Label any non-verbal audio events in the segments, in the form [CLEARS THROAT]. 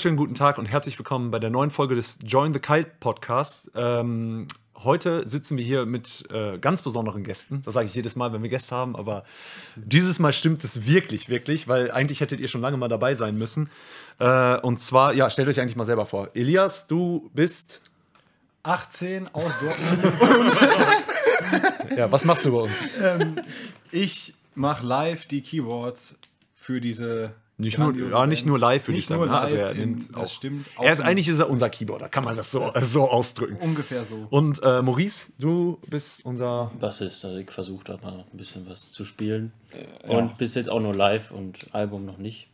wunderschönen guten Tag und herzlich willkommen bei der neuen Folge des Join the Kite Podcasts. Ähm, heute sitzen wir hier mit äh, ganz besonderen Gästen. Das sage ich jedes Mal, wenn wir Gäste haben, aber dieses Mal stimmt es wirklich, wirklich, weil eigentlich hättet ihr schon lange mal dabei sein müssen. Äh, und zwar, ja, stellt euch eigentlich mal selber vor. Elias, du bist. 18 aus Dortmund. [LAUGHS] Ja, was machst du bei uns? ich mache live die Keyboards für diese. Nicht nur, ja, nicht nur live, würde ich sagen. nur ne? Also live er in- nimmt das auch. stimmt. Er ist Auch eigentlich ist er unser Keyboarder, kann man das so, [LAUGHS] so ausdrücken. Ungefähr so. Und äh, Maurice, du bist unser. Bassist, also ich versuche da mal ein bisschen was zu spielen. Und bis jetzt auch nur live und Album noch nicht.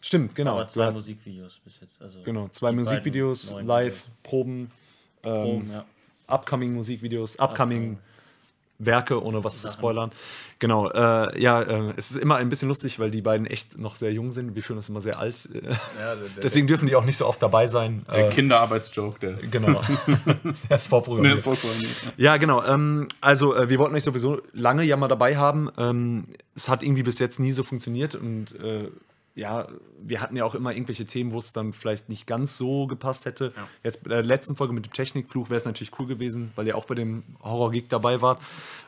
Stimmt, genau. Aber zwei Ja, Musikvideos bis jetzt. Also Genau, zwei Musikvideos, live, Videos. Proben, ähm, Proben, ja. upcoming Musikvideos, upcoming Werke, ohne was zu Sachen. spoilern. Genau, äh, ja, äh, es ist immer ein bisschen lustig, weil die beiden echt noch sehr jung sind. Wir fühlen uns immer sehr alt. Ja, der, [LAUGHS] der, deswegen dürfen die auch nicht so oft dabei sein. der Äh, Kinderarbeitsjoke, der ist. genau. [LAUGHS] der ist Nee, vorprogrammiert. vollkommen. Ja, genau. Ähm, also, äh, wir wollten euch sowieso lange ja mal dabei haben. Ähm, es hat irgendwie bis jetzt nie so funktioniert und äh, ja, wir hatten ja auch immer irgendwelche Themen, wo es dann vielleicht nicht ganz so gepasst hätte. Jetzt bei der letzten Folge mit dem Technikfluch wäre es natürlich cool gewesen, weil ihr auch bei dem Horror-Geek dabei wart.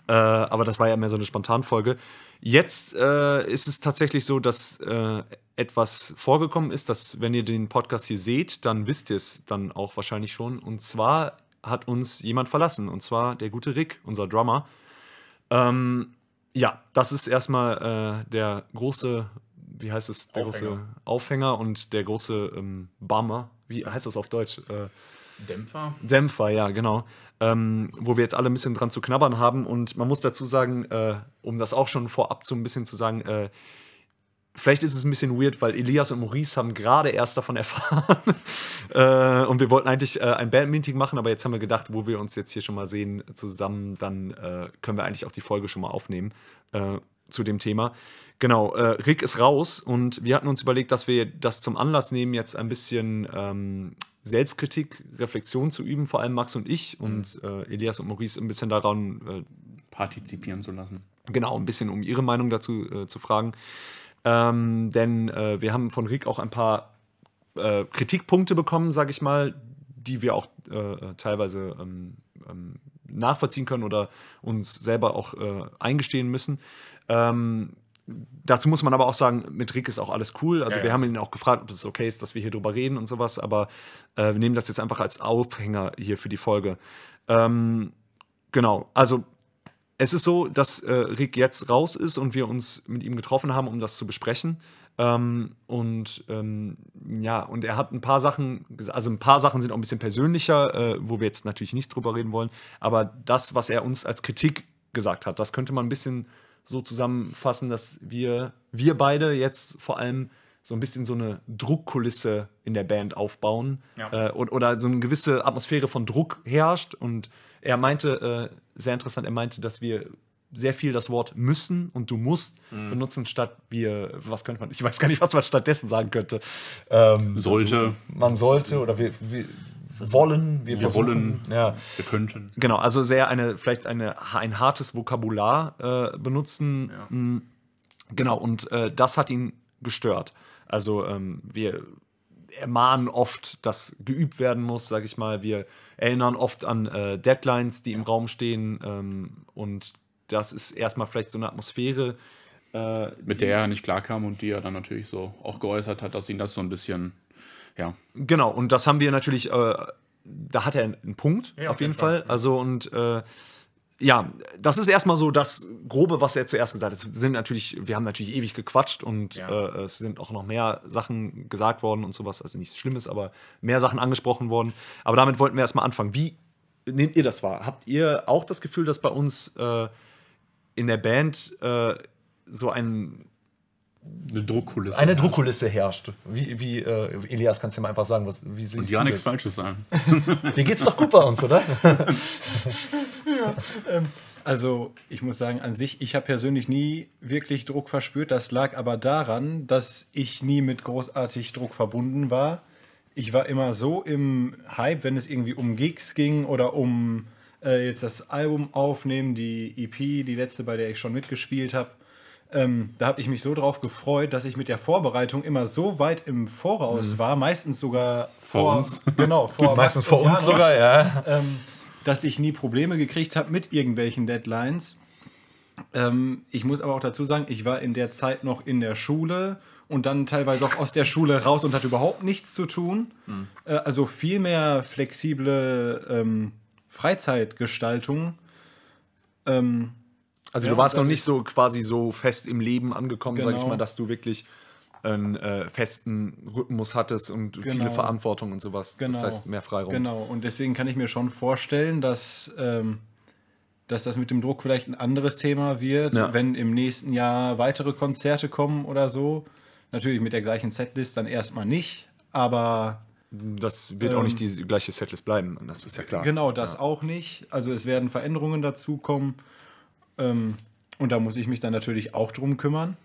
Äh, aber das war ja mehr so eine Spontanfolge. Jetzt äh, ist es tatsächlich so, dass äh, etwas vorgekommen ist, dass wenn ihr den Podcast hier seht, dann wisst ihr es dann auch wahrscheinlich schon. Und zwar hat uns jemand verlassen, und zwar der gute Rick, unser Drummer. Ähm, ja, das ist erstmal äh, der große, wie heißt es, der Aufhänger. große Aufhänger und der große ähm, Bummer. Wie heißt das auf Deutsch? Äh, Dämpfer. Dämpfer, ja, genau. Ähm, wo wir jetzt alle ein bisschen dran zu knabbern haben. Und man muss dazu sagen, äh, um das auch schon vorab so ein bisschen zu sagen, äh, vielleicht ist es ein bisschen weird, weil Elias und Maurice haben gerade erst davon [LAUGHS] erfahren. äh, und wir wollten eigentlich äh, ein Bandmeeting machen, aber jetzt haben wir gedacht, wo wir uns jetzt hier schon mal sehen zusammen, dann äh, können wir eigentlich auch die Folge schon mal aufnehmen äh, zu dem Thema. Genau, äh, Rick ist raus und wir hatten uns überlegt, dass wir das zum Anlass nehmen, jetzt ein bisschen ähm, Selbstkritik, Reflexion zu üben, vor allem Max und ich und äh, Elias und Maurice ein bisschen daran äh, Partizipieren zu lassen. genau, ein bisschen um ihre Meinung dazu äh, zu fragen. Ähm, denn äh, wir haben von Rick auch ein paar Kritikpunkte bekommen, sage ich mal, die wir auch äh, teilweise ähm, ähm, nachvollziehen können oder uns selber auch äh, eingestehen müssen. Ähm, dazu muss man aber auch sagen, mit Rick ist auch alles cool. Also Ja, wir ja. haben ihn auch gefragt, ob es okay ist, dass wir hier drüber reden und sowas, aber äh, wir nehmen das jetzt einfach als Aufhänger hier für die Folge. Ähm, genau, also es ist so, dass äh, Rick jetzt raus ist und wir uns mit ihm getroffen haben, um das zu besprechen. Ähm, und ähm, ja, und er hat ein paar Sachen, also ein paar Sachen sind auch ein bisschen persönlicher, äh, wo wir jetzt natürlich nicht drüber reden wollen. Aber das, was er uns als Kritik gesagt hat, das könnte man ein bisschen so zusammenfassen, dass wir, wir beide jetzt vor allem so ein bisschen so eine Druckkulisse in der Band aufbauen Ja. äh, und, oder so eine gewisse Atmosphäre von Druck herrscht. Und er meinte, äh, sehr interessant, er meinte, dass wir sehr viel das Wort müssen und du musst benutzen, statt wir, was könnte man, ich weiß gar nicht, was man stattdessen sagen könnte. Ähm, Sollte. man sollte oder wir, wir wollen, wir, Wir wollen. ja. Wir könnten. Genau, also sehr eine, vielleicht eine, ein hartes Vokabular äh, benutzen. Ja. Mm, Genau, und äh, das hat ihn gestört. Also ähm, wir ermahnen oft, dass geübt werden muss, sage ich mal. Wir erinnern oft an äh, Deadlines, die im Raum stehen. Ähm, und das ist erstmal vielleicht so eine Atmosphäre. Äh, Mit der er nicht klarkam und die er dann natürlich so auch geäußert hat, dass ihn das so ein bisschen, ja, Genau, und das haben wir natürlich, äh, da hat er einen Punkt, Ja, auf jeden Fall. Also, und äh, ja, das ist erstmal so das Grobe, was er zuerst gesagt hat. Es sind natürlich, wir haben natürlich ewig gequatscht und Ja. äh, es sind auch noch mehr Sachen gesagt worden und sowas. Also nichts Schlimmes, aber mehr Sachen angesprochen worden. Aber damit wollten wir erstmal anfangen. Wie nehmt ihr das wahr? Habt ihr auch das Gefühl, dass bei uns äh, in der Band äh, so ein eine Druckkulisse. eine Druckkulisse herrscht. Wie, wie äh, Elias, kannst du mir einfach sagen, was, wie siehst Und ja nichts? Falsches sagen. [LAUGHS] Dir geht's doch gut bei uns, oder? [LAUGHS] Also, ich muss sagen, an sich, ich habe persönlich nie wirklich Druck verspürt. Das lag aber daran, dass ich nie mit großartig Druck verbunden war. Ich war immer so im Hype, wenn es irgendwie um Gigs ging oder um äh, jetzt das Album aufnehmen, die EP, die letzte, bei der ich schon mitgespielt habe. Ähm, da habe ich mich so drauf gefreut, dass ich mit der Vorbereitung immer so weit im Voraus war, meistens sogar vor, uns. [LAUGHS] Genau, vor [LAUGHS] Meistens vor uns Janosch, sogar, ja. ähm, dass ich nie Probleme gekriegt habe mit irgendwelchen Deadlines. Ähm, ich muss aber auch dazu sagen, ich war in der Zeit noch in der Schule und dann teilweise auch aus der Schule raus und hatte überhaupt nichts zu tun. Äh, also viel mehr flexible ähm, Freizeitgestaltung. Ähm, Also Ja, du warst noch nicht so quasi so fest im Leben angekommen, sag ich Genau. mal, dass du wirklich einen äh, festen Rhythmus hattest und viele Genau. Verantwortung und sowas. Genau. Das heißt mehr Freiraum. Genau, und deswegen kann ich mir schon vorstellen, dass, ähm, dass das mit dem Druck vielleicht ein anderes Thema wird, Ja. wenn im nächsten Jahr weitere Konzerte kommen oder so. Natürlich mit der gleichen Setlist dann erstmal nicht, aber Das wird auch nicht die gleiche Setlist bleiben, das ist ja klar. genau das auch nicht. Also es werden Veränderungen dazukommen ähm, und da muss ich mich dann natürlich auch drum kümmern.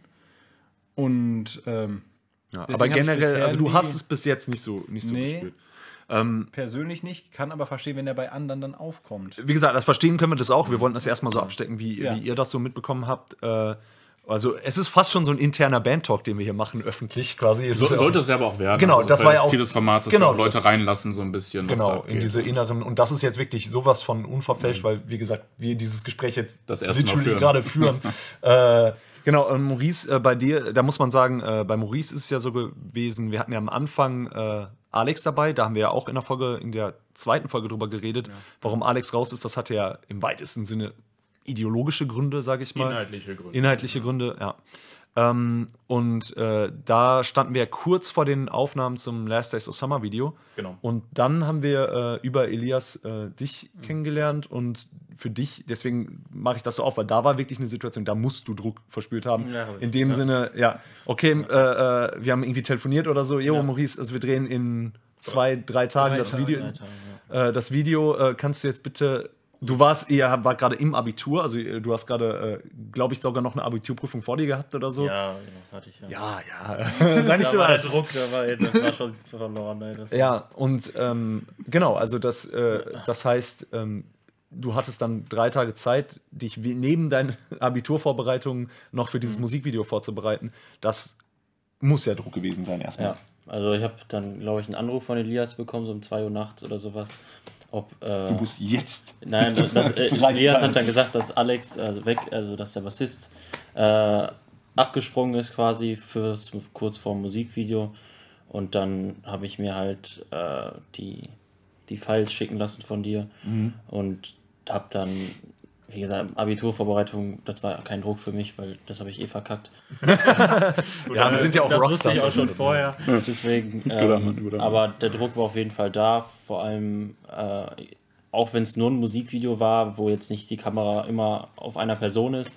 Und ähm, Ja, aber generell, also du hast es bis jetzt nicht so, nicht so Nee. gespürt. persönlich nicht, kann aber verstehen, wenn er bei anderen dann aufkommt. Wie gesagt, das verstehen können wir das auch. Wir wollten das erstmal so abstecken, wie, Ja. wie ihr das so mitbekommen habt. Äh, also es ist fast schon so ein interner Bandtalk, den wir hier machen, öffentlich quasi. Es So, ja sollte es ja aber auch werden. Genau, Also das wäre war ja auch- Ziel des Formats, dass genau, wir auch Leute das- reinlassen, so ein bisschen. Genau, in diese inneren, und das ist jetzt wirklich sowas von unverfälscht, weil, wie gesagt, wir dieses Gespräch jetzt Das literally führen. gerade führen. [LAUGHS] äh, genau, und Maurice, äh, bei dir, da muss man sagen, äh, bei Maurice ist es ja so gewesen, wir hatten ja am Anfang äh, Alex dabei, da haben wir ja auch in der Folge, in der zweiten Folge drüber geredet, warum Alex raus ist, das hatte ja im weitesten Sinne ideologische Gründe, sage ich mal. Inhaltliche Gründe. Inhaltliche Gründe, ja. Ähm, und äh, da standen wir ja kurz vor den Aufnahmen zum Last Days of Summer Video. Genau. Und dann haben wir äh, über Elias äh, dich kennengelernt und für dich, deswegen mache ich das so auf, weil da war wirklich eine Situation, da musst du Druck verspürt haben. Ja. In dem Sinne, ja, okay, äh, äh, wir haben irgendwie telefoniert oder so, jo, Maurice, also wir drehen in zwei, drei Tagen Drei das Tage, Video. drei Tage, Äh, das Video kannst du jetzt bitte. Du warst, ihr war gerade im Abitur, also äh, du hast gerade, äh, glaube ich, sogar noch eine Abiturprüfung vor dir gehabt oder so. Ja, ja, hatte ich ja. ja. ja. [LAUGHS] Sei nicht Da so war der was. Druck, da war, das war schon verloren. Ey. Ja, und ähm, genau, also das, äh, das heißt, ähm, du hattest dann drei Tage Zeit, dich neben deinen [LAUGHS] Abiturvorbereitungen noch für Mhm. dieses Musikvideo vorzubereiten. Das muss ja Druck gewesen sein erstmal. Ja, also ich habe dann, glaube ich, einen Anruf von Elias bekommen, so um 2 Uhr nachts oder sowas. Ob, äh, Du musst jetzt. Nein, das, äh, [LAUGHS] Elias hat dann gesagt, dass Alex also weg, also dass der Bassist äh, abgesprungen ist quasi fürs kurz vor dem Musikvideo. Und dann habe ich mir halt äh, die, die Files schicken lassen von dir Mhm. und habe dann, wie gesagt, Abiturvorbereitung, das war kein Druck für mich, weil das habe ich eh verkackt. [LAUGHS] Ja, wir sind ja auch das Rockstars. wusste ich auch schon vorher. Deswegen, [LAUGHS] Guter Mann, ähm, guter Mann. aber der Druck war auf jeden Fall da. Vor allem, äh, auch wenn es nur ein Musikvideo war, wo jetzt nicht die Kamera immer auf einer Person ist.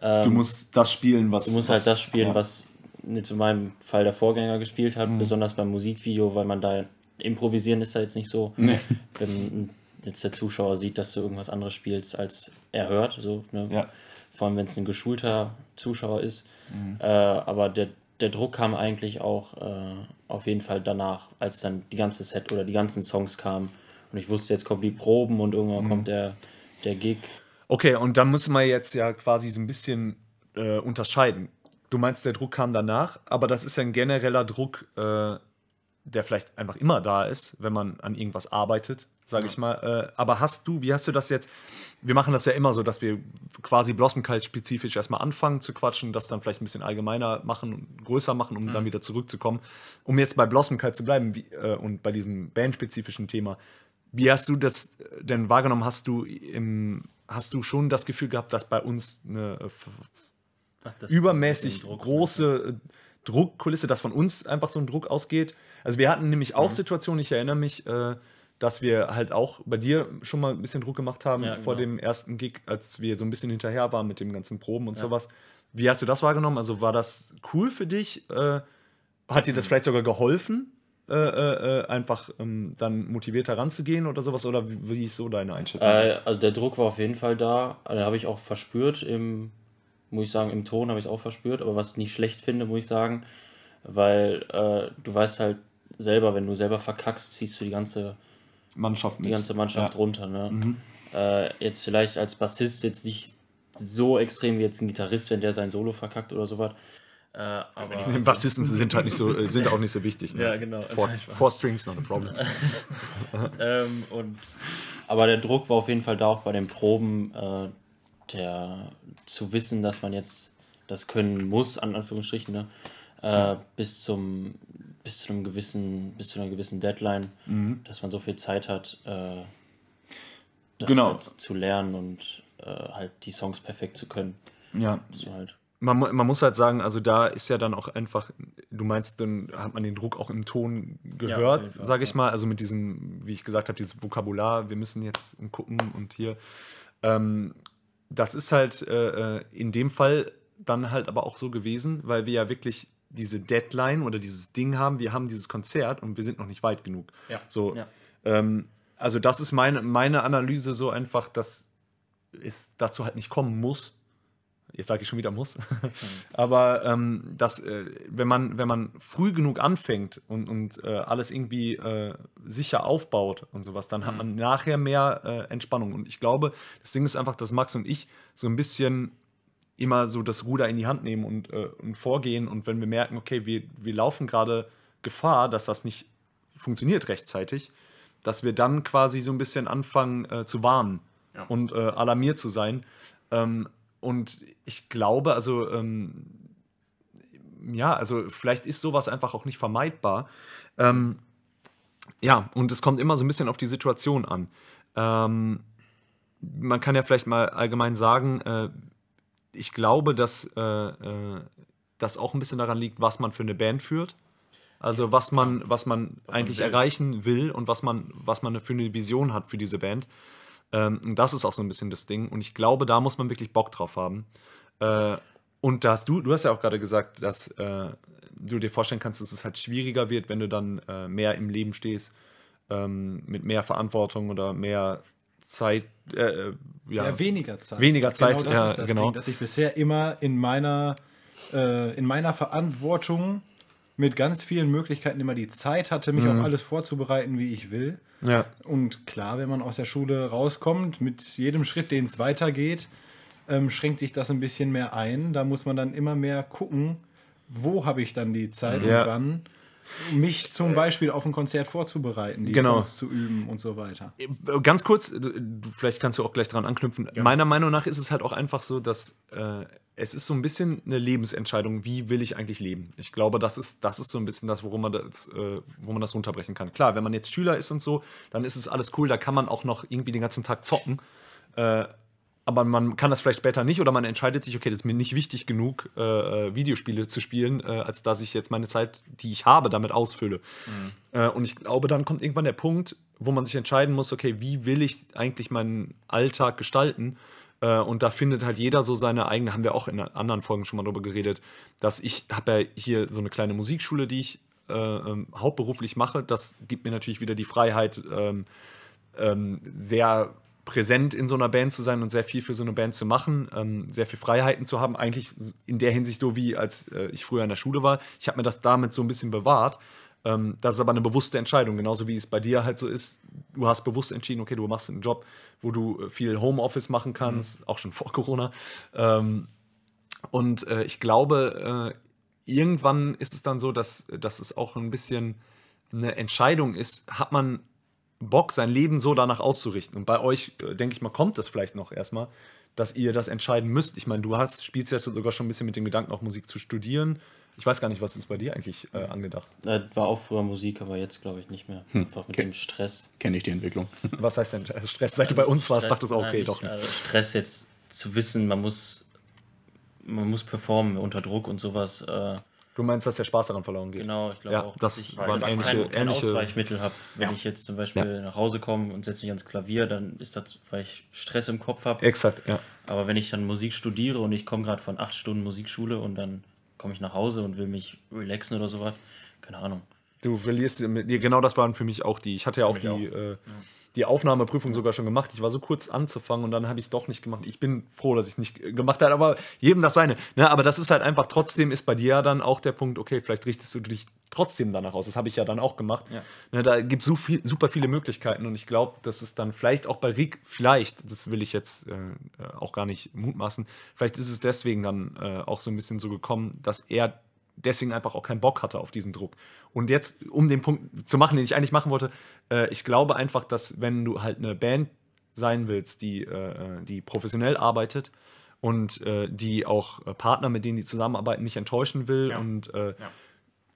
Du musst das spielen, was. Du musst was, halt das spielen, ja. was jetzt in meinem Fall der Vorgänger gespielt Mhm. hat, besonders beim Musikvideo, weil man da improvisieren ist da jetzt nicht so. Nee. Wenn jetzt der Zuschauer sieht, dass du irgendwas anderes spielst, als er hört. So, ne? Ja. Vor allem, wenn es ein geschulter Zuschauer ist. Mhm. Äh, aber der, der Druck kam eigentlich auch äh, auf jeden Fall danach, als dann die ganze Set oder die ganzen Songs kamen. Und ich wusste, jetzt kommen die Proben und irgendwann Mhm. kommt der, der Gig. Okay, und dann müssen wir jetzt ja quasi so ein bisschen äh, unterscheiden. Du meinst, der Druck kam danach, aber das ist ja ein genereller Druck, äh, der vielleicht einfach immer da ist, wenn man an irgendwas arbeitet, sage ich mal. Äh, aber hast du, wie hast du das jetzt? Wir machen das ja immer so, dass wir quasi Blossomkite spezifisch erstmal anfangen zu quatschen, das dann vielleicht ein bisschen allgemeiner machen, größer machen, um dann wieder zurückzukommen. Um jetzt bei Blossomkite zu bleiben wie, äh, und bei diesem bandspezifischen Thema. Wie hast du das denn wahrgenommen? Hast du im, hast du schon das Gefühl gehabt, dass bei uns eine äh, f- übermäßig große Druckkulisse, dass von uns einfach so ein Druck ausgeht? Also wir hatten nämlich auch Situationen, ich erinnere mich, äh, dass wir halt auch bei dir schon mal ein bisschen Druck gemacht haben Ja, vor genau. dem ersten Gig, als wir so ein bisschen hinterher waren mit dem ganzen Proben und sowas. Wie hast du das wahrgenommen? Also war das cool für dich? Äh, hat dir das vielleicht sogar geholfen, äh, äh, äh, einfach ähm, dann motivierter ranzugehen oder sowas? Oder wie, wie ist so deine Einschätzung? Äh, also der Druck war auf jeden Fall da. Also habe ich auch verspürt im, muss ich sagen, im Ton habe ich es auch verspürt, aber was ich nicht schlecht finde, muss ich sagen, weil äh, du weißt halt selber, wenn du selber verkackst, ziehst du die ganze, Mannschaft die ganze Mannschaft Ja. runter. Ne? Äh, jetzt vielleicht als Bassist jetzt nicht so extrem wie jetzt ein Gitarrist, wenn der sein Solo verkackt oder sowas. Äh, aber Die Bassisten sind halt nicht so, äh, sind auch nicht so wichtig. Ne? Ja, genau. Four, four strings, not a problem. [LAUGHS] ähm, und, aber der Druck war auf jeden Fall da auch bei den Proben, äh, der zu wissen, dass man jetzt das können muss, an Anführungsstrichen, ne? äh, bis zum bis zu einem gewissen, bis zu einer gewissen Deadline, dass man so viel Zeit hat, äh, das Genau. halt zu lernen und äh, halt die Songs perfekt zu können. Ja, So halt. man, man muss halt sagen, also da ist ja dann auch einfach, du meinst, dann hat man den Druck auch im Ton gehört, Fall, sage ich mal. Also mit diesem, wie ich gesagt habe, dieses Vokabular, wir müssen jetzt gucken und hier. Ähm, das ist halt äh, äh, in dem Fall dann halt aber auch so gewesen, weil wir ja wirklich diese Deadline oder dieses Ding haben, wir haben dieses Konzert und wir sind noch nicht weit genug. Ja. So, Ja. ähm, also das ist meine, meine Analyse so einfach, dass es dazu halt nicht kommen muss. Jetzt sage ich schon wieder muss. [LAUGHS] Aber ähm, dass, äh, wenn, man, wenn man früh genug anfängt und, und äh, alles irgendwie äh, sicher aufbaut und sowas, dann hat man nachher mehr äh, Entspannung. Und ich glaube, das Ding ist einfach, dass Max und ich so ein bisschen immer so das Ruder in die Hand nehmen und, äh, und vorgehen. Und wenn wir merken, okay, wir, wir laufen gerade Gefahr, dass das nicht funktioniert rechtzeitig, dass wir dann quasi so ein bisschen anfangen äh, zu warnen Ja. und äh, alarmiert zu sein. Ähm, und ich glaube, also ähm, ja, also vielleicht ist sowas einfach auch nicht vermeidbar. Ähm, ja, und es kommt immer so ein bisschen auf die Situation an. Ähm, man kann ja vielleicht mal allgemein sagen, äh, ich glaube, dass äh, äh, das auch ein bisschen daran liegt, was man für eine Band führt. Also was man, was man eigentlich will. erreichen will und was man, was man für eine Vision hat für diese Band. Ähm, und das ist auch so ein bisschen das Ding. Und ich glaube, da muss man wirklich Bock drauf haben. Äh, und da hast du, du hast ja auch gerade gesagt, dass äh, du dir vorstellen kannst, dass es halt schwieriger wird, wenn du dann äh, mehr im Leben stehst, ähm, mit mehr Verantwortung oder mehr Zeit. Äh, äh, ja. Ja, weniger Zeit. Weniger Zeit, genau das ja, ist das genau. Ding, dass ich bisher immer in meiner, äh, in meiner Verantwortung mit ganz vielen Möglichkeiten immer die Zeit hatte, mich Mhm. auf alles vorzubereiten, wie ich will. ja. Und klar, wenn man aus der Schule rauskommt, mit jedem Schritt, den es weitergeht, ähm, schränkt sich das ein bisschen mehr ein. Da muss man dann immer mehr gucken, wo habe ich dann die Zeit Ja. und wann, mich zum Beispiel auf ein Konzert vorzubereiten, die Genau. Songs zu üben und so weiter. Ganz kurz, vielleicht kannst du auch gleich dran anknüpfen. Meiner Meinung nach ist es halt auch einfach so, dass äh, es ist so ein bisschen eine Lebensentscheidung, wie will ich eigentlich leben. Ich glaube, das ist, das ist so ein bisschen das, worum man das, äh, wo man das runterbrechen kann. Klar, wenn man jetzt Schüler ist und so, dann ist es alles cool, da kann man auch noch irgendwie den ganzen Tag zocken. Äh, aber man kann das vielleicht später nicht oder man entscheidet sich, okay, das ist mir nicht wichtig genug, äh, äh, Videospiele zu spielen, äh, als dass ich jetzt meine Zeit, die ich habe, damit ausfülle. Äh, und ich glaube, dann kommt irgendwann der Punkt, wo man sich entscheiden muss, okay, wie will ich eigentlich meinen Alltag gestalten? Äh, und da findet halt jeder so seine eigene, haben wir auch in anderen Folgen schon mal drüber geredet, dass ich habe ja hier so eine kleine Musikschule, die ich äh, ähm, hauptberuflich mache. Das gibt mir natürlich wieder die Freiheit, ähm, ähm, sehr präsent in so einer Band zu sein und sehr viel für so eine Band zu machen, ähm, sehr viel Freiheiten zu haben. Eigentlich in der Hinsicht so wie als äh, ich früher in der Schule war. Ich habe mir das damit so ein bisschen bewahrt. Ähm, das ist aber eine bewusste Entscheidung, genauso wie es bei dir halt so ist. Du hast bewusst entschieden, okay, du machst einen Job, wo du äh, viel Homeoffice machen kannst, auch schon vor Corona. Ähm, und äh, ich glaube, äh, irgendwann ist es dann so, dass, dass es auch ein bisschen eine Entscheidung ist, hat man Bock, sein Leben so danach auszurichten. Und bei euch, äh, denke ich mal, kommt das vielleicht noch erstmal, dass ihr das entscheiden müsst. Ich meine, du hast, spielst ja sogar schon ein bisschen mit dem Gedanken, auch Musik zu studieren. Ich weiß gar nicht, was ist bei dir eigentlich äh, angedacht? Äh, war auch früher Musik, aber jetzt glaube ich nicht mehr. Einfach mit okay. dem Stress. Kenne ich die Entwicklung. [LAUGHS] Was heißt denn äh, Stress? Seit du bei uns warst, Stress, dachtest du, okay, nein, doch nicht. nicht. Also Stress jetzt zu wissen, man muss, man muss performen unter Druck und sowas. Äh, Du meinst, dass der Spaß daran verloren geht? genau, ich glaube Ja, auch, das dass ich, waren ähnliche- kein, ähnliche- Ausweichmittel habe. Wenn Ja. ich jetzt zum Beispiel nach Hause komme und setze mich ans Klavier, dann ist das, weil ich Stress im Kopf habe. Exakt, ja. Aber wenn ich dann Musik studiere und ich komme gerade von acht Stunden Musikschule und dann komme ich nach Hause und will mich relaxen oder sowas, keine Ahnung. Du verlierst, genau das waren für mich auch die. Ich hatte ja auch die, auch. Äh, die Aufnahmeprüfung sogar schon gemacht. Ich war so kurz anzufangen und dann habe ich es doch nicht gemacht. Ich bin froh, dass ich es nicht gemacht habe, aber jedem das seine. Ne, aber das ist halt einfach, trotzdem ist bei dir ja dann auch der Punkt, okay, vielleicht richtest du dich trotzdem danach aus. Das habe ich ja dann auch gemacht. Ja. Ne, da gibt es so viel, super viele Möglichkeiten und ich glaube, dass es dann vielleicht auch bei Rick, vielleicht, das will ich jetzt äh, auch gar nicht mutmaßen, vielleicht ist es deswegen dann äh, auch so ein bisschen so gekommen, dass er deswegen einfach auch keinen Bock hatte auf diesen Druck. Und jetzt, um den Punkt zu machen, den ich eigentlich machen wollte, äh, ich glaube einfach, dass wenn du halt eine Band sein willst, die, äh, die professionell arbeitet und äh, die auch äh, Partner, mit denen die zusammenarbeiten, nicht enttäuschen will Ja. und äh, Ja.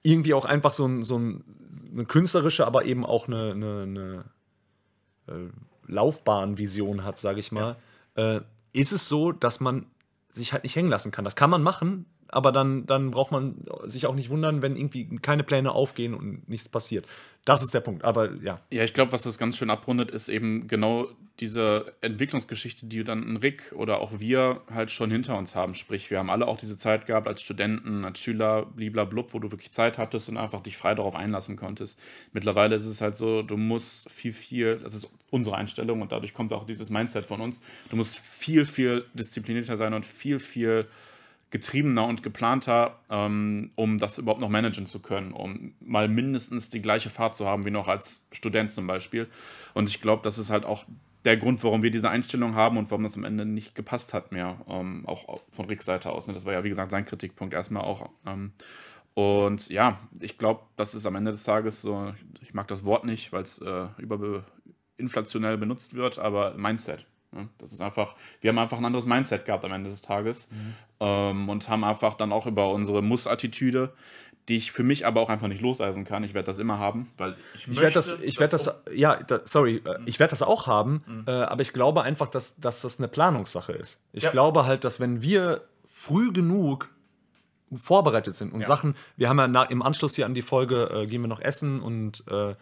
irgendwie auch einfach so, ein, so ein, eine künstlerische, aber eben auch eine, eine, eine äh, Laufbahnvision hat, sage ich mal, äh, ist es so, dass man sich halt nicht hängen lassen kann. Das kann man machen, aber dann, dann braucht man sich auch nicht wundern, wenn irgendwie keine Pläne aufgehen und nichts passiert. Das ist der Punkt. Aber ja, Ja, ich glaube, was das ganz schön abrundet, ist eben genau diese Entwicklungsgeschichte, die dann Rick oder auch wir halt schon hinter uns haben. Sprich, wir haben alle auch diese Zeit gehabt als Studenten, als Schüler, bliblablub, wo du wirklich Zeit hattest und einfach dich frei darauf einlassen konntest. Mittlerweile ist es halt so, du musst viel, viel, das ist unsere Einstellung und dadurch kommt auch dieses Mindset von uns, du musst viel, viel disziplinierter sein und viel, viel getriebener und geplanter, ähm, um das überhaupt noch managen zu können, um mal mindestens die gleiche Fahrt zu haben wie noch als Student zum Beispiel. Und ich glaube, das ist halt auch der Grund, warum wir diese Einstellung haben und warum das am Ende nicht gepasst hat mehr, ähm, auch von Ricks Seite aus. Ne? Das war ja, wie gesagt, sein Kritikpunkt erstmal auch. Ähm, und ja, ich glaube, das ist am Ende des Tages so, ich mag das Wort nicht, weil es äh, über benutzt wird, aber Mindset. Ne? Das ist einfach, wir haben einfach ein anderes Mindset gehabt am Ende des Tages ähm, und haben einfach dann auch über unsere Muss-Attitüde, die ich für mich aber auch einfach nicht loseisen kann. Ich werde das immer haben, weil ich, ich werde das, ich werde das, ja, da, sorry, Mhm. äh, ich werde das auch haben, äh, aber ich glaube einfach, dass, dass das eine Planungssache ist. Ich Ja. glaube halt, dass wenn wir früh genug vorbereitet sind und Ja. Sachen, wir haben ja na, im Anschluss hier an die Folge, äh, gehen wir noch essen und äh,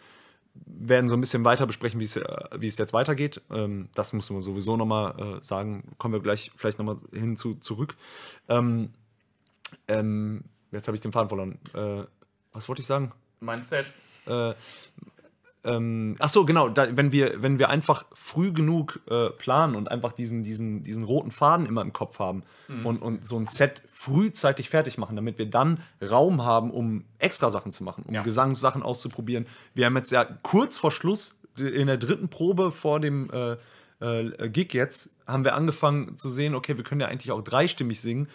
werden so ein bisschen weiter besprechen, wie es, äh, wie es jetzt weitergeht. Ähm, das müssen wir sowieso nochmal äh, sagen. Kommen wir gleich vielleicht nochmal hinzu zurück. Ähm, ähm, jetzt habe ich den Faden verloren. Äh, was wollte ich sagen? Mindset. Äh, ähm, ach so, genau, da, wenn, wir, wenn wir einfach früh genug äh, planen und einfach diesen, diesen, diesen roten Faden immer im Kopf haben und, und so ein Set frühzeitig fertig machen, damit wir dann Raum haben, um extra Sachen zu machen, um Ja. Gesangssachen auszuprobieren. Wir haben jetzt ja kurz vor Schluss in der dritten Probe vor dem äh, äh, Gig jetzt, haben wir angefangen zu sehen, okay, wir können ja eigentlich auch dreistimmig singen,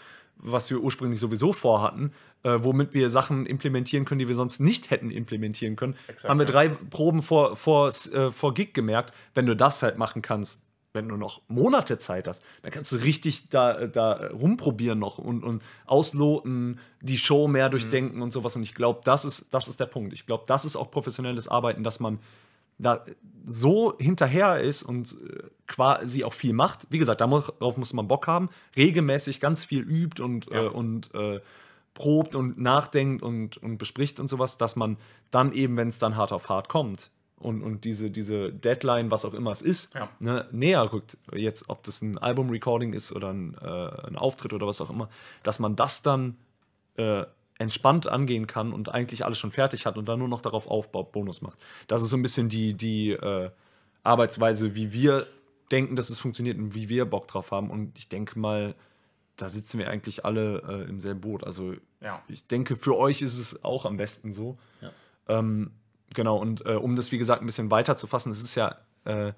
was wir ursprünglich sowieso vorhatten, äh, womit wir Sachen implementieren können, die wir sonst nicht hätten implementieren können. Exakt, haben wir drei Proben vor, vor, äh, vor Gig gemerkt, wenn du das halt machen kannst, wenn du noch Monate Zeit hast, dann kannst du richtig da, da rumprobieren noch und, und ausloten, die Show mehr durchdenken und sowas. Und ich glaube, das ist, das ist der Punkt. Ich glaube, das ist auch professionelles Arbeiten, dass man da so hinterher ist und äh, quasi auch viel macht. Wie gesagt, darauf muss man Bock haben, regelmäßig ganz viel übt und, Ja. äh, und äh, probt und nachdenkt und, und bespricht und sowas, dass man dann eben, wenn es dann hart auf hart kommt und, und diese, diese Deadline, was auch immer es ist, Ja. ne, näher rückt, jetzt ob das ein Album-Recording ist oder ein, äh, ein Auftritt oder was auch immer, dass man das dann äh, entspannt angehen kann und eigentlich alles schon fertig hat und dann nur noch darauf aufbaut, Bonus macht. Das ist so ein bisschen die, die äh, Arbeitsweise, wie wir denken, dass es funktioniert und wie wir Bock drauf haben. Und ich denke mal, da sitzen wir eigentlich alle äh, im selben Boot. Also Ja. ich denke, für euch ist es auch am besten so. Ja. Ähm, genau, und äh, um das, wie gesagt, ein bisschen weiter zu fassen, es ist ja, äh,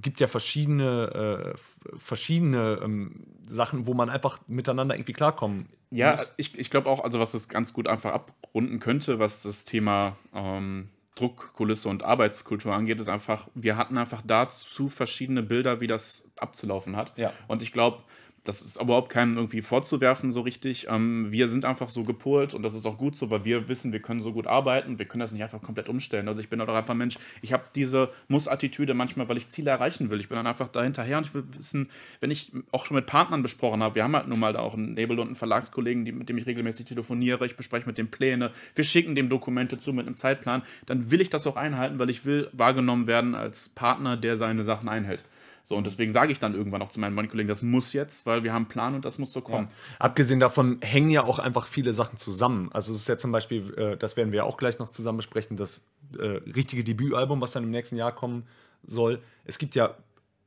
gibt ja verschiedene, äh, verschiedene ähm, Sachen, wo man einfach miteinander irgendwie klarkommen Ja, muss. ich, ich glaube auch, also was das ganz gut einfach abrunden könnte, was das Thema ähm, Druckkulisse und Arbeitskultur angeht, ist einfach, wir hatten einfach dazu verschiedene Bilder, wie das abzulaufen hat. Ja. Und ich glaube, das ist überhaupt keinem irgendwie vorzuwerfen so richtig. Ähm, wir sind einfach so gepolt und das ist auch gut so, weil wir wissen, wir können so gut arbeiten, wir können das nicht einfach komplett umstellen. Also ich bin auch einfach ein Mensch, ich habe diese Muss-Attitüde manchmal, weil ich Ziele erreichen will. Ich bin dann einfach da hinterher und ich will wissen, wenn ich auch schon mit Partnern besprochen habe, wir haben halt nun mal da auch einen Label und einen Verlagskollegen, die, mit dem ich regelmäßig telefoniere, ich bespreche mit dem Pläne, wir schicken dem Dokumente zu mit einem Zeitplan, dann will ich das auch einhalten, weil ich will wahrgenommen werden als Partner, der seine Sachen einhält. So, und deswegen sage ich dann irgendwann auch zu meinen Kollegen, das muss jetzt, weil wir haben einen Plan und das muss so kommen. Abgesehen davon hängen ja auch einfach viele Sachen zusammen. Also es ist ja zum Beispiel, äh, das werden wir auch gleich noch zusammen besprechen, das äh, richtige Debütalbum, was dann im nächsten Jahr kommen soll. Es gibt ja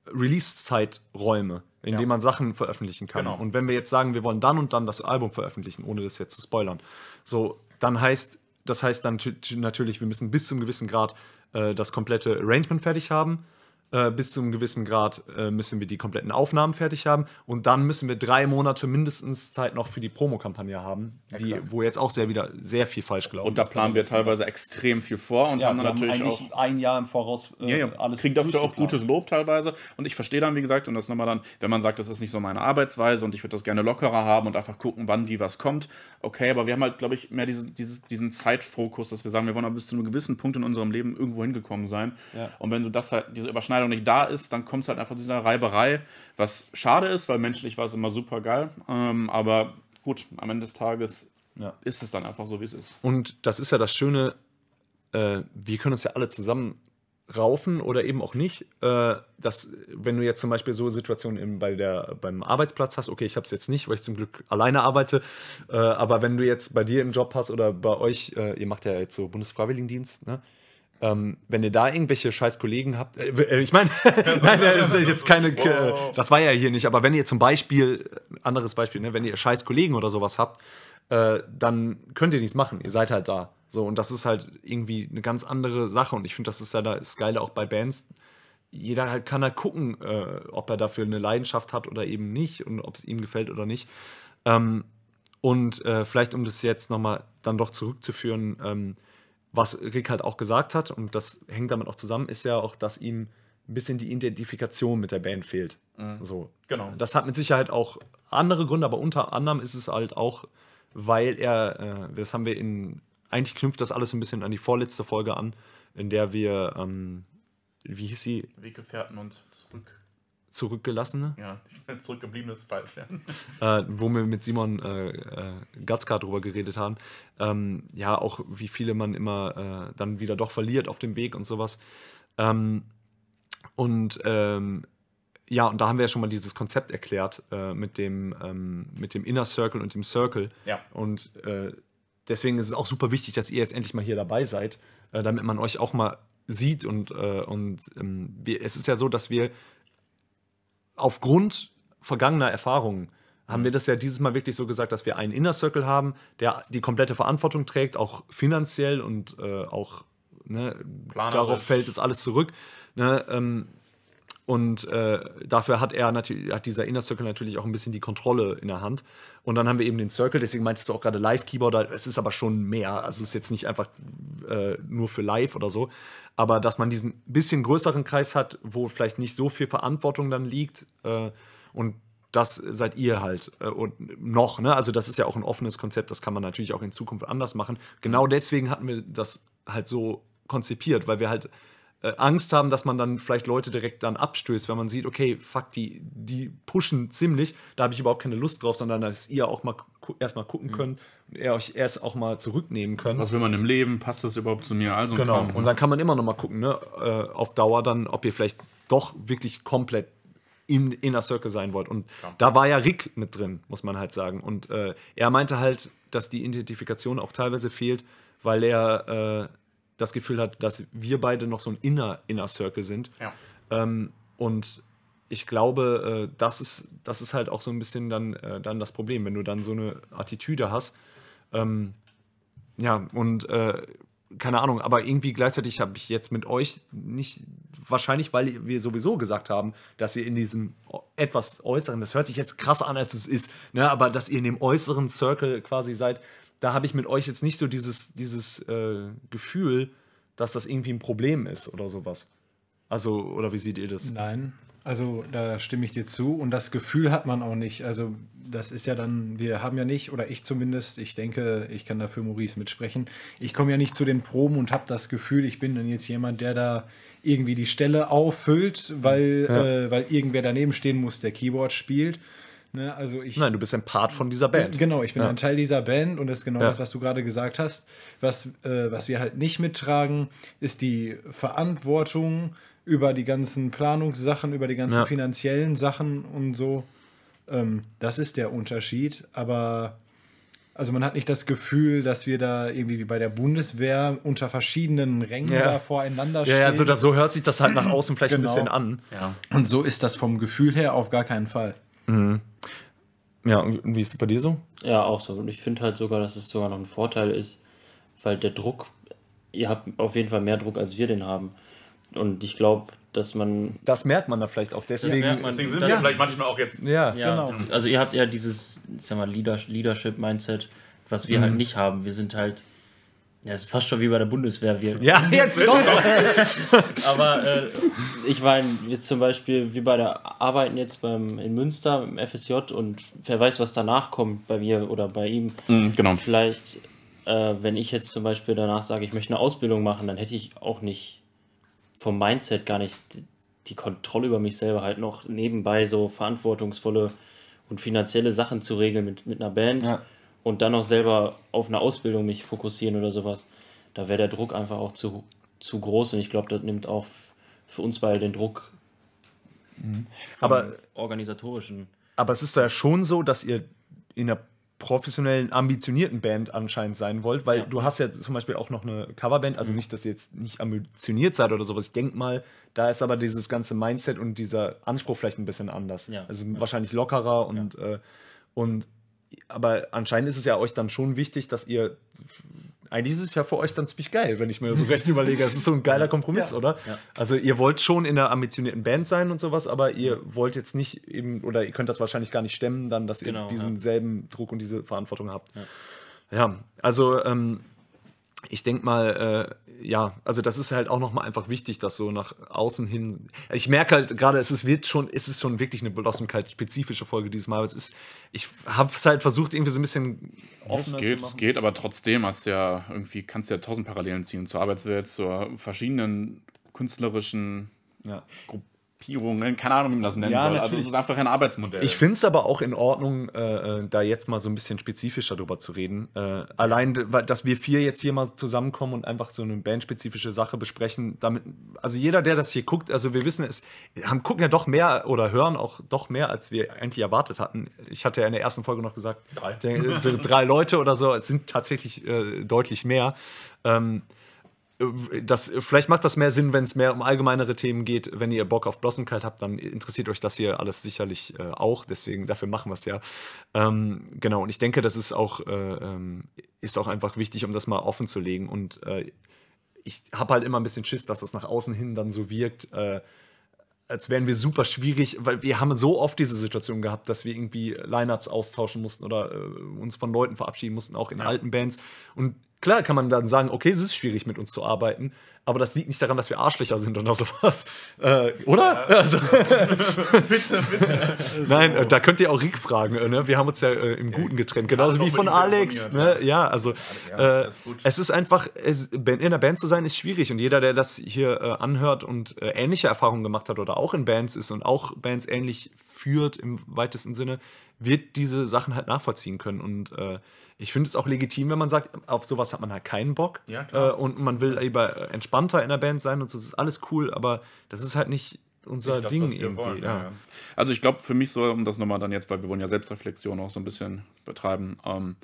Release-Zeiträume, in Ja. denen man Sachen veröffentlichen kann. Genau. Und wenn wir jetzt sagen, wir wollen dann und dann das Album veröffentlichen, ohne das jetzt zu spoilern, so, dann heißt, das heißt dann tü- natürlich, wir müssen bis zum gewissen Grad äh, das komplette Arrangement fertig haben. Äh, bis zu einem gewissen Grad äh, müssen wir die kompletten Aufnahmen fertig haben und dann müssen wir drei Monate mindestens Zeit noch für die Promokampagne haben, die, wo jetzt auch sehr wieder sehr viel falsch gelaufen Und da ist planen wir teilweise extrem viel vor und Ja, haben dann natürlich auch eigentlich ein Jahr im Voraus äh, Ja, ja. alles Kriegt dafür auch gutes Lob teilweise. Und ich verstehe dann, wie gesagt, und das nochmal dann, wenn man sagt, das ist nicht so meine Arbeitsweise und ich würde das gerne lockerer haben und einfach gucken, wann, wie was kommt. Okay, aber wir haben halt, glaube ich, mehr diesen, dieses, diesen Zeitfokus, dass wir sagen, wir wollen aber bis zu einem gewissen Punkt in unserem Leben irgendwo hingekommen sein. Und wenn du das halt, diese Überschneidung nicht da ist, dann kommt es halt einfach zu dieser Reiberei, was schade ist, weil menschlich war es immer super geil. Ähm, aber gut, am Ende des Tages Ja. ist es dann einfach so, wie es ist. Und das ist ja das Schöne, äh, wir können uns ja alle zusammen raufen oder eben auch nicht. Äh, dass, wenn du jetzt zum Beispiel so Situationen im, bei der, beim Arbeitsplatz hast, okay, ich habe es jetzt nicht, weil ich zum Glück alleine arbeite, äh, aber wenn du jetzt bei dir im Job hast oder bei euch, äh, ihr macht ja jetzt so Bundesfreiwilligendienst, ne? Ähm, wenn ihr da irgendwelche scheiß Kollegen habt, äh, äh, ich meine, [LAUGHS] nein, das ist jetzt keine, äh, das war ja hier nicht, aber wenn ihr zum Beispiel, äh, anderes Beispiel, ne, wenn ihr scheiß Kollegen oder sowas habt, äh, dann könnt ihr nichts machen. Ihr seid halt da. So, und das ist halt irgendwie eine ganz andere Sache. Und ich finde, das ist ja das Geile auch bei Bands. Jeder halt kann halt gucken, äh, ob er dafür eine Leidenschaft hat oder eben nicht und ob es ihm gefällt oder nicht. Ähm, und vielleicht, um das jetzt nochmal dann doch zurückzuführen, ähm, was Rick halt auch gesagt hat, und das hängt damit auch zusammen, ist ja auch, dass ihm ein bisschen die Identifikation mit der Band fehlt. So. Genau. Das hat mit Sicherheit auch andere Gründe, aber unter anderem ist es halt auch, weil er, äh, das haben wir in, eigentlich knüpft das alles ein bisschen an die vorletzte Folge an, in der wir, ähm, wie hieß sie, Weggefährten und zurück. Zurückgelassene, Ja, ich bin zurückgeblieben, das ist falsch. Ja. äh, wo wir mit Simon äh, äh, Gatzka drüber geredet haben. Ähm, ja, auch wie viele man immer äh, dann wieder doch verliert auf dem Weg und sowas. Ähm, und ähm, ja, und da haben wir ja schon mal dieses Konzept erklärt äh, mit, dem, ähm, mit dem Inner Circle und dem Circle. Ja. Und äh, deswegen ist es auch super wichtig, dass ihr jetzt endlich mal hier dabei seid, äh, damit man euch auch mal sieht. Und, und ähm, es ist ja so, dass wir aufgrund vergangener Erfahrungen haben wir das ja dieses Mal wirklich so gesagt, dass wir einen Inner Circle haben, der die komplette Verantwortung trägt, auch finanziell und äh, auch ne, darauf fällt es alles zurück. Ne, ähm, und äh, dafür hat er natürlich, hat dieser Inner Circle natürlich auch ein bisschen die Kontrolle in der Hand. Und dann haben wir eben den Circle, deswegen meintest du auch gerade Live-Keyboarder, es ist aber schon mehr. Also es ist jetzt nicht einfach äh, nur für live oder so. Aber dass man diesen bisschen größeren Kreis hat, wo vielleicht nicht so viel Verantwortung dann liegt. Äh, und das seid ihr halt äh, und noch, ne? Also das ist ja auch ein offenes Konzept, das kann man natürlich auch in Zukunft anders machen. Genau deswegen hatten wir das halt so konzipiert, weil wir halt äh, Angst haben, dass man dann vielleicht Leute direkt dann abstößt, wenn man sieht, okay, fuck, die, die pushen ziemlich, da habe ich überhaupt keine Lust drauf, sondern dass ihr auch mal gu erstmal gucken könnt und ihr euch erst auch mal zurücknehmen könnt. Was will man im Leben? Passt das überhaupt zu mir? Also Genau. Und dann kann man immer noch mal gucken, ne, äh, auf Dauer dann, ob ihr vielleicht doch wirklich komplett im Inner Circle sein wollt. Und da war ja Rick mit drin, muss man halt sagen. Und äh, er meinte halt, dass die Identifikation auch teilweise fehlt, weil er äh, das Gefühl hat, dass wir beide noch so ein Inner Inner Circle sind. Ja. Ähm, und ich glaube, äh, das, ist, das ist halt auch so ein bisschen dann, äh, dann das Problem, wenn du dann so eine Attitüde hast. Ähm, ja, und äh, keine Ahnung, aber irgendwie gleichzeitig habe ich jetzt mit euch nicht, wahrscheinlich, weil wir sowieso gesagt haben, dass ihr in diesem etwas äußeren, das hört sich jetzt krasser an, als es ist, ne, aber dass ihr in dem äußeren Circle quasi seid, da habe ich mit euch jetzt nicht so dieses, dieses äh, Gefühl, dass das irgendwie ein Problem ist oder sowas. Also, oder wie seht ihr das? Nein, also da stimme ich dir zu und das Gefühl hat man auch nicht. Also das ist ja dann, wir haben ja nicht, oder ich zumindest, ich denke, ich kann da für Maurice mitsprechen, ich komme ja nicht zu den Proben und habe das Gefühl, ich bin dann jetzt jemand, der da irgendwie die Stelle auffüllt, weil, äh, weil irgendwer daneben stehen muss, der Keyboard spielt. Ne, also ich, Nein, du bist ein Part von dieser Band. Genau, ich bin Ja. ein Teil dieser Band und das ist genau Ja. das, was du gerade gesagt hast. Was, äh, was wir halt nicht mittragen, ist die Verantwortung über die ganzen Planungssachen, über die ganzen Ja. finanziellen Sachen und so. Ähm, das ist der Unterschied. Aber also man hat nicht das Gefühl, dass wir da irgendwie wie bei der Bundeswehr unter verschiedenen Rängen Ja. da voreinander stehen. ja also das, so hört sich das halt nach [CLEARS THROAT] außen vielleicht ein Genau. bisschen an. Ja. und so ist das vom Gefühl her auf gar keinen Fall. Ja, und wie ist es bei dir so? Ja, auch so. Und ich finde halt sogar, dass es sogar noch ein Vorteil ist, weil der Druck, ihr habt auf jeden Fall mehr Druck, als wir den haben. Und ich glaube, dass man. Das merkt man da vielleicht auch. Deswegen. merkt man. Deswegen sind Das- wir vielleicht manchmal auch jetzt. Ja, Ja, Genau. das, also ihr habt ja dieses, ich sag mal, Leader, Leadership-Mindset, was wir halt nicht haben. Wir sind halt. Ja, es ist fast schon wie bei der Bundeswehr. Wir, ja [LAUGHS] jetzt doch. [LAUGHS] Aber äh, ich meine, jetzt zum Beispiel wie bei der Arbeiten jetzt beim, in Münster im FSJ und wer weiß, was danach kommt bei mir oder bei ihm. Mhm, genau. Vielleicht, äh, wenn ich jetzt zum Beispiel danach sage, ich möchte eine Ausbildung machen, dann hätte ich auch nicht vom Mindset gar nicht die- die Kontrolle über mich selber, halt noch nebenbei so verantwortungsvolle und finanzielle Sachen zu regeln mit, mit einer Band Ja. Und dann noch selber auf eine Ausbildung mich fokussieren oder sowas. Da wäre der Druck einfach auch zu, zu groß und ich glaube, das nimmt auch für uns beide den Druck vom Aber- organisatorischen. Aber es ist ja schon so, dass ihr in einer professionellen, ambitionierten Band anscheinend sein wollt, weil Ja. du hast ja zum Beispiel auch noch eine Coverband, also nicht, dass ihr jetzt nicht ambitioniert seid oder sowas. Ich denke mal, da ist aber dieses ganze Mindset und dieser Anspruch vielleicht ein bisschen anders. Ja. Also wahrscheinlich lockerer und, äh, und aber anscheinend ist es ja euch dann schon wichtig, dass ihr eigentlich ist es ja für euch dann ziemlich geil, wenn ich mir so recht [LAUGHS] überlege. Es ist so ein geiler Kompromiss, oder? Ja. Also ihr wollt schon in einer ambitionierten Band sein und sowas, aber ihr wollt jetzt nicht eben, oder ihr könnt das wahrscheinlich gar nicht stemmen, dann, dass Genau, ihr diesen ja. selben Druck und diese Verantwortung habt. Ja, also ähm, ich denke mal, äh, ja, also das ist halt auch nochmal einfach wichtig, dass so nach außen hin. Ich merke halt gerade, es ist, wird schon, es ist schon wirklich eine Blossemkeit-spezifische Folge dieses Mal. aber Es ist, ich habe es halt versucht, irgendwie so ein bisschen Es offener geht, zu es machen. geht, aber trotzdem hast du ja irgendwie, kannst du ja tausend Parallelen ziehen zur Arbeitswelt, zur verschiedenen künstlerischen Ja. Gruppierungen, keine Ahnung, wie man das nennen Ja, soll. Also natürlich. es ist einfach ein Arbeitsmodell. Ich finde es aber auch in Ordnung, äh, da jetzt mal so ein bisschen spezifischer drüber zu reden. Äh, allein, dass wir vier jetzt hier mal zusammenkommen und einfach so eine bandspezifische Sache besprechen, damit, also jeder, der das hier guckt, also wir wissen es, haben, gucken ja doch mehr oder hören auch doch mehr, als wir eigentlich erwartet hatten. Ich hatte ja in der ersten Folge noch gesagt, Drei. der, der, drei Leute oder so, es sind tatsächlich äh, deutlich mehr. Ähm, das, vielleicht macht das mehr Sinn, wenn es mehr um allgemeinere Themen geht. Wenn ihr Bock auf Blossomkeit habt, dann interessiert euch das hier alles sicherlich äh, auch. Deswegen, dafür machen wir es ja. Ähm, genau, und ich denke, das ist auch, äh, ähm, ist auch einfach wichtig, um das mal offen zu legen. Und äh, ich habe halt immer ein bisschen Schiss, dass das nach außen hin dann so wirkt, äh, als wären wir super schwierig, weil wir haben so oft diese Situation gehabt, dass wir irgendwie Lineups austauschen mussten oder äh, uns von Leuten verabschieden mussten, auch in alten Bands. Und klar kann man dann sagen, okay, es ist schwierig mit uns zu arbeiten, aber das liegt nicht daran, dass wir Arschlöcher sind oder sowas. [LAUGHS] Äh, oder? Also, [LAUGHS] bitte, bitte. [LAUGHS] Nein, äh, da könnt ihr auch Rick fragen. Äh, ne? Wir haben uns ja äh, im Guten getrennt, genauso wie von Alex. Ne? Ja, also Ja, äh, ist gut. es ist einfach, es, in einer Band zu sein, ist schwierig. Und jeder, der das hier äh, anhört und äh, ähnliche Erfahrungen gemacht hat oder auch in Bands ist und auch Bands ähnlich führt im weitesten Sinne, wird diese Sachen halt nachvollziehen können. Und äh, ich finde es auch legitim, wenn man sagt, auf sowas hat man halt keinen Bock. Ja, äh, und man will lieber entspannter in der Band sein und so, das ist alles cool, aber das ist halt nicht unser Das, Ding irgendwie. wollen, ja, ja. Also ich glaube, für mich so, um das nochmal dann jetzt, weil wir wollen ja Selbstreflexion auch so ein bisschen betreiben, ähm,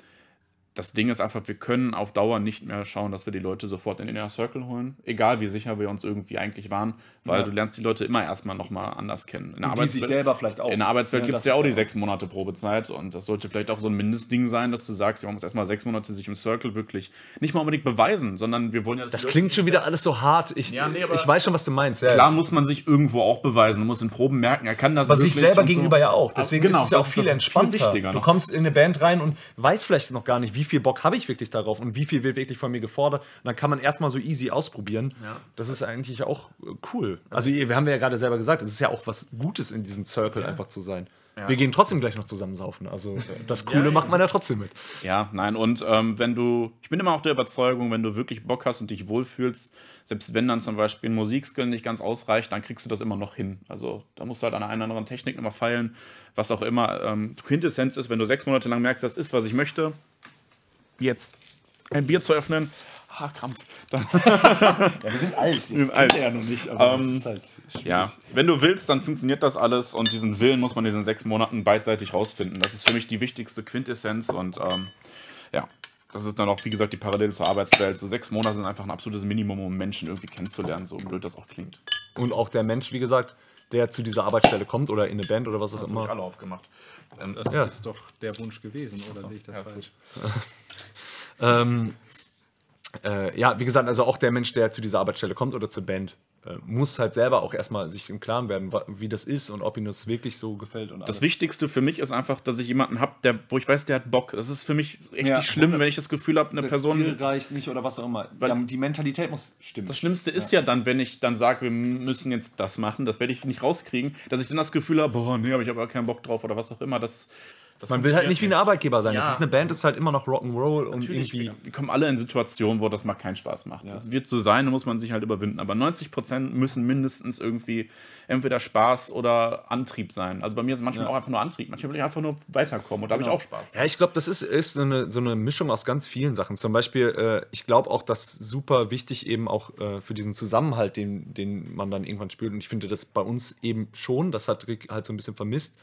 das Ding ist einfach, wir können auf Dauer nicht mehr schauen, dass wir die Leute sofort in den Inner Circle holen, egal wie sicher wir uns irgendwie eigentlich waren, weil Ja. du lernst die Leute immer erstmal nochmal anders kennen. In der Und die sich Arbeitswelt- selber vielleicht auch. In der Arbeitswelt Ja, gibt es ja auch die sechs Monate Probezeit und das sollte vielleicht auch so ein Mindestding sein, dass du sagst, man muss erstmal sechs Monate sich im Circle wirklich nicht mal unbedingt beweisen, sondern wir wollen ja. Das klingt schon wieder alles so hart. Ich, Ja, nee, ich weiß schon, was du meinst. Klar muss man sich irgendwo auch beweisen, man muss in Proben merken, er kann das Aber sich selber und so. gegenüber ja auch. Deswegen Genau, ist es ja auch viel entspannter. wichtiger du kommst in eine Band rein und weißt vielleicht noch gar nicht, wie viel Bock habe ich wirklich darauf und wie viel wird wirklich von mir gefordert. Und dann kann man erstmal so easy ausprobieren. Ja. Das ist eigentlich auch äh, cool. Also wir haben ja gerade selber gesagt, es ist ja auch was Gutes in diesem Circle einfach zu sein. Wir gehen trotzdem gleich noch zusammen saufen. Also äh, das [LAUGHS] Coole Ja, macht man ja trotzdem mit. Ja, nein, und ähm, wenn du, ich bin immer auch der Überzeugung, wenn du wirklich Bock hast und dich wohlfühlst, selbst wenn dann zum Beispiel ein Musikskill nicht ganz ausreicht, dann kriegst du das immer noch hin. Also da musst du halt an einer anderen Technik nochmal feilen, was auch immer. Ähm, Quintessenz ist, wenn du sechs Monate lang merkst, das ist, was ich möchte, jetzt ein Bier zu öffnen, ah, Krampf. Dann, [LAUGHS] Ja, wir sind alt. Wir sind alt. ja noch nicht, aber Ähm, das ist halt schwierig. ja, wenn du willst, dann funktioniert das alles und diesen Willen muss man in diesen sechs Monaten beidseitig rausfinden. Das ist für mich die wichtigste Quintessenz und ähm, ja, das ist dann auch, wie gesagt, die Parallele zur Arbeitswelt. So sechs Monate sind einfach ein absolutes Minimum, um Menschen irgendwie kennenzulernen, so blöd das auch klingt. Und auch der Mensch, wie gesagt, der zu dieser Arbeitsstelle kommt oder in eine Band oder was auch Immer. immer. alle aufgemacht. Ähm, Das Ja. ist doch der Wunsch gewesen, oder sehe ich das ja, falsch? [LAUGHS] Ähm, äh, ja, wie gesagt, also auch der Mensch, der zu dieser Arbeitsstelle kommt oder zur Band, muss halt selber auch erstmal sich im Klaren werden, wie das ist und ob ihm das wirklich so gefällt. Und Das alles. Wichtigste für mich ist einfach, dass ich jemanden habe, der, wo ich weiß, der hat Bock. Das ist für mich echt Ja. nicht schlimm, wenn ich das Gefühl habe, eine das Person. Skill reicht nicht oder was auch immer. Weil- Ja, die Mentalität muss stimmen. Das Schlimmste ist ja dann, wenn ich dann sage, wir müssen jetzt das machen, das werde ich nicht rauskriegen, dass ich dann das Gefühl habe, boah, nee, aber ich habe keinen Bock drauf oder was auch immer. Das, das Man will halt nicht wie ein Arbeitgeber sein. Ja. Das ist eine Band, ist halt immer noch Rock'n'Roll und irgendwie. wir, wir kommen alle in Situationen, wo das mal keinen Spaß macht. Das wird so sein, da muss man sich halt überwinden. Aber 90% müssen mindestens irgendwie entweder Spaß oder Antrieb sein. Also bei mir ist es manchmal auch einfach nur Antrieb. Manchmal will ich einfach nur weiterkommen und da habe ich auch Spaß. Ja, ich glaube, das ist, ist eine, so eine Mischung aus ganz vielen Sachen. Zum Beispiel, äh, ich glaube auch, dass super wichtig eben auch äh, für diesen Zusammenhalt, den, den man dann irgendwann spürt. Und ich finde das bei uns eben schon, das hat Rick halt so ein bisschen vermisst.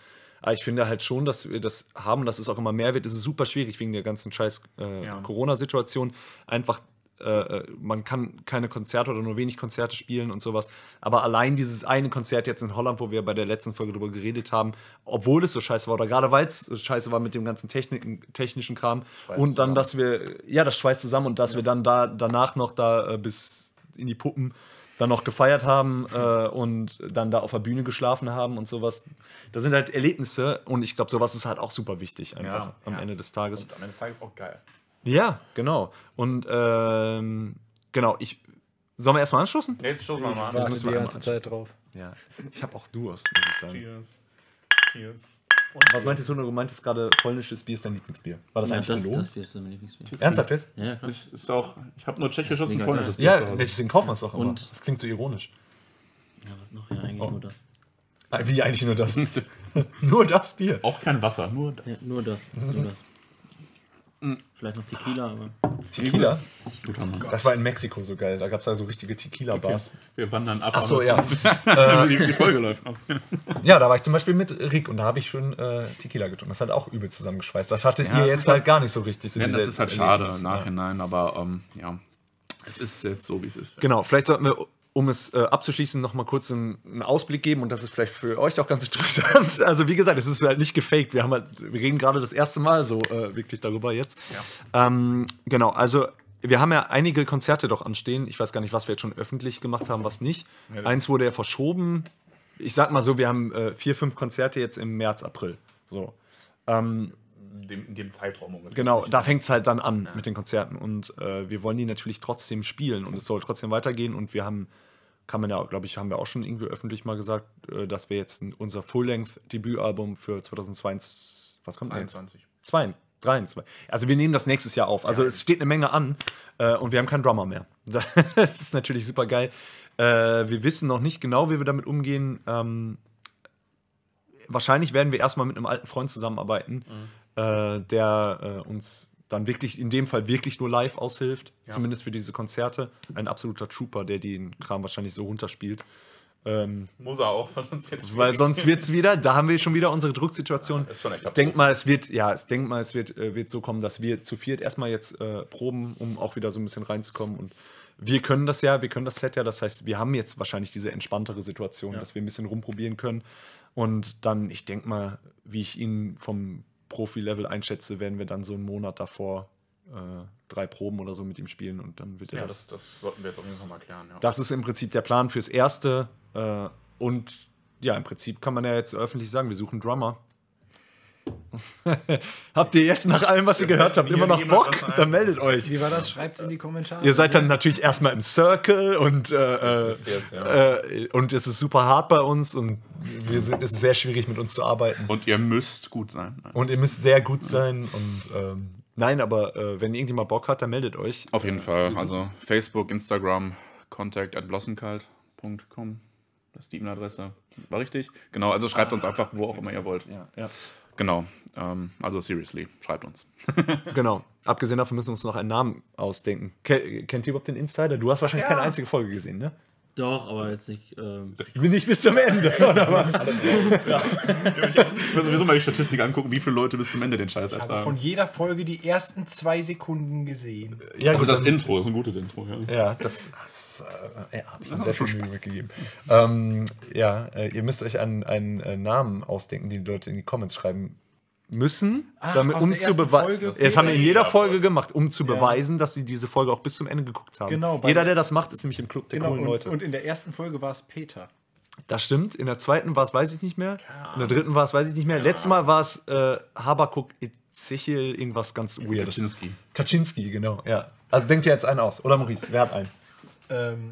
Aber ich finde halt schon, dass wir das haben, dass es auch immer mehr wird. Es ist super schwierig wegen der ganzen scheiß äh, Ja. Corona-Situation. Einfach, äh, äh, man kann keine Konzerte oder nur wenig Konzerte spielen und sowas. Aber allein dieses eine Konzert jetzt in Holland, wo wir bei der letzten Folge drüber geredet haben, obwohl es so scheiße war oder gerade weil es so scheiße war mit dem ganzen Techniken, technischen Kram Schweißt und dann, zusammen. dass wir, ja, das schweißt zusammen und dass wir dann da danach noch da äh, bis in die Puppen dann noch gefeiert haben äh, und dann da auf der Bühne geschlafen haben und sowas. Das sind halt Erlebnisse und ich glaube, sowas ist halt auch super wichtig einfach Ja, am ja. Ende des Tages. Und am Ende des Tages auch geil. Ja, genau. Und ähm, genau, ich. Sollen wir erstmal anschließen? Jetzt stoßen wir mal Warte müssen die wir ganze Zeit drauf. Ja. Ich habe auch Durst, muss ich sagen. Cheers. Cheers. Was meintest du? Du meintest gerade, polnisches Bier ist dein Lieblingsbier. War das Ja, eigentlich das, gelogen? das Bier ist mein Lieblingsbier. Ernsthaft jetzt? Ja, ja, klar. Das ist auch, ich habe nur tschechisches und polnisches geil. Bier zu Ja, Hause. deswegen kaufen wir es doch immer. Und- Das klingt so ironisch. Ja, was noch? Ja, eigentlich Oh. nur das. Ah, Wie eigentlich nur das? [LAUGHS] nur das Bier. Auch kein Wasser, nur das. Ja, nur das. Nur das. Vielleicht noch Tequila, aber. Tequila? Guter Mann. Das war in Mexiko so geil. Da gab es da so richtige Tequila-Bars. Wir wandern ab. Ach so, aber- ja. [LAUGHS] die, die Folge läuft noch. [LAUGHS] Ja, da war ich zum Beispiel mit Rick und da habe ich schon äh, Tequila getrunken. Das hat auch übel zusammengeschweißt. Das hattet Ja, ihr jetzt halt halt- gar nicht so richtig. So Ja, das ist halt schade im Nachhinein, aber ähm, ja, es ist jetzt so, wie es ist. Genau, vielleicht sollten wir, um es äh, abzuschließen, noch mal kurz einen, einen Ausblick geben und das ist vielleicht für euch auch ganz interessant. [LAUGHS] Also wie gesagt, es ist halt nicht gefaked. Wir haben halt, wir reden gerade das erste Mal so äh, wirklich darüber jetzt. Ähm, genau, also wir haben ja einige Konzerte doch anstehen. Ich weiß gar nicht, was wir jetzt schon öffentlich gemacht haben, was nicht. Eins wurde ja verschoben. Ich sag mal so, wir haben äh, vier, fünf Konzerte jetzt im März, April. So. Dem, in dem Zeitraum ungefähr. Genau, da fängt es halt dann an mit den Konzerten. Und äh, wir wollen die natürlich trotzdem spielen und es soll trotzdem weitergehen. Und wir haben, kann man ja, glaube ich, haben wir auch schon irgendwie öffentlich mal gesagt, äh, dass wir jetzt unser Full-Length-Debütalbum für 2022, was kommt denn jetzt? 21. 22, 23. Also wir nehmen das nächstes Jahr auf. Also es steht eine Menge an äh, und wir haben keinen Drummer mehr. [LAUGHS] Das ist natürlich super geil. Äh, wir wissen noch nicht genau, wie wir damit umgehen. Ähm, wahrscheinlich werden wir erstmal mit einem alten Freund zusammenarbeiten, äh, der äh, uns dann wirklich, in dem Fall wirklich nur live aushilft, zumindest für diese Konzerte. Ein absoluter Trooper, der den Kram wahrscheinlich so runterspielt. Ähm, Muss er auch, [LAUGHS] weil sonst wird's weil sonst wird es wieder, da haben wir schon wieder unsere Drucksituation. echt ich denke mal, es wird, ja, ich denke mal, es wird, äh, wird so kommen, dass wir zu viert erstmal jetzt äh, proben, um auch wieder so ein bisschen reinzukommen. Und wir können das ja, wir können das Set ja, das heißt, wir haben jetzt wahrscheinlich diese entspanntere Situation, dass wir ein bisschen rumprobieren können. Und dann, ich denke mal, wie ich ihn vom Profi-Level einschätze, werden wir dann so einen Monat davor äh, drei Proben oder so mit ihm spielen und dann wird er Ja, das das, das sollten wir jetzt auf jeden Fall mal klären. Ja. das ist im Prinzip der Plan fürs Erste. Äh, und ja, im Prinzip kann man ja jetzt öffentlich sagen, wir suchen Drummer. Habt ihr jetzt nach allem, was ihr gehört habt, immer noch Bock? Dann meldet euch. Wie war das? Schreibt in die Kommentare. Ihr seid dann natürlich erstmal im Circle und, äh, jetzt, ja. äh, und es ist super hart bei uns und wir sind, es ist sehr schwierig mit uns zu arbeiten. Und ihr müsst gut sein. Und ihr müsst sehr gut sein und ähm, nein, aber äh, wenn irgendjemand Bock hat, dann meldet euch. Auf jeden Äh, Fall. Also Facebook, Instagram, contact at blossenkalt.com. Das ist die E-Mail-Adresse. War richtig? Genau, also schreibt uns einfach, wo auch immer ihr wollt. Ja, ja. Genau. Ähm, also seriously, schreibt uns. [LAUGHS] Genau. Abgesehen davon müssen wir uns noch einen Namen ausdenken. Ke kennt ihr überhaupt den Insider? Du hast wahrscheinlich keine einzige Folge gesehen, ne? Doch, aber jetzt nicht. Ähm, Nicht bis zum Ende, [LAUGHS] oder was? [LAUGHS] Wir müssen sowieso mal die Statistik angucken, wie viele Leute bis zum Ende den Scheiß Ich habe ertragen. von jeder Folge die ersten zwei Sekunden gesehen. Ja, Also das dann- Intro ist ein gutes Intro. Ja. Ja, das, das äh, ja, habe ich mir sehr viel Mühe mitgegeben. Ähm, ja, äh, ihr müsst euch einen, einen äh, Namen ausdenken, den die Leute in die Comments schreiben müssen, Ach, damit, um zu beweisen. Das haben wir in jeder Folge gemacht, um zu beweisen, dass sie diese Folge auch bis zum Ende geguckt haben. Genau, Jeder, der- das macht, ist nämlich im Club der Genau, coolen und, Leute. und in der ersten Folge war es Peter. das stimmt. In der zweiten war es, weiß ich nicht mehr. In der dritten war es, weiß ich nicht mehr. Letztes Mal war es äh, Habakuk Ezechiel, irgendwas ganz Weirdes. Kaczynski. Kaczynski, genau, ja. Also denkt ihr jetzt einen aus. Oder Maurice, wer hat einen? Ähm,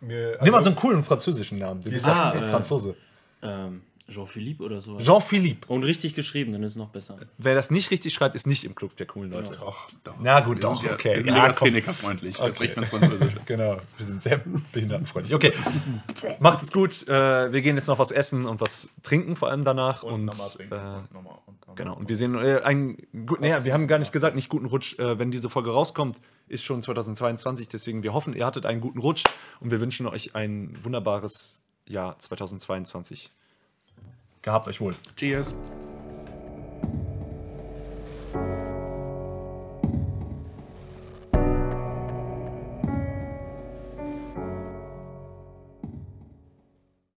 mir, Nimm mal also- so einen coolen französischen Namen. Du bist Ah, ja äh, Franzose. ähm, Jean-Philippe oder so. Jean-Philippe. Und richtig geschrieben, dann ist es noch besser. Wer das nicht richtig schreibt, ist nicht im Club der coolen Leute. Doch, doch. Na gut, Wir doch, sind ja, okay. Wir sind Ja, ja, komm. Szenikerfreundlich. Das Okay. recht, wenn es Französisch ist. Genau, wir sind sehr behindertenfreundlich. Okay, macht es gut. Äh, wir gehen jetzt noch was essen und was trinken, vor allem danach. Und, nochmal trinken. äh, und nochmal und nochmal. genau, und wir sehen äh, einen guten, naja, wir haben gar nicht gesagt, nicht guten Rutsch. Äh, wenn diese Folge rauskommt, ist schon 2022. Deswegen, wir hoffen, ihr hattet einen guten Rutsch und wir wünschen euch ein wunderbares Jahr 2022. Gehabt euch wohl. Cheers.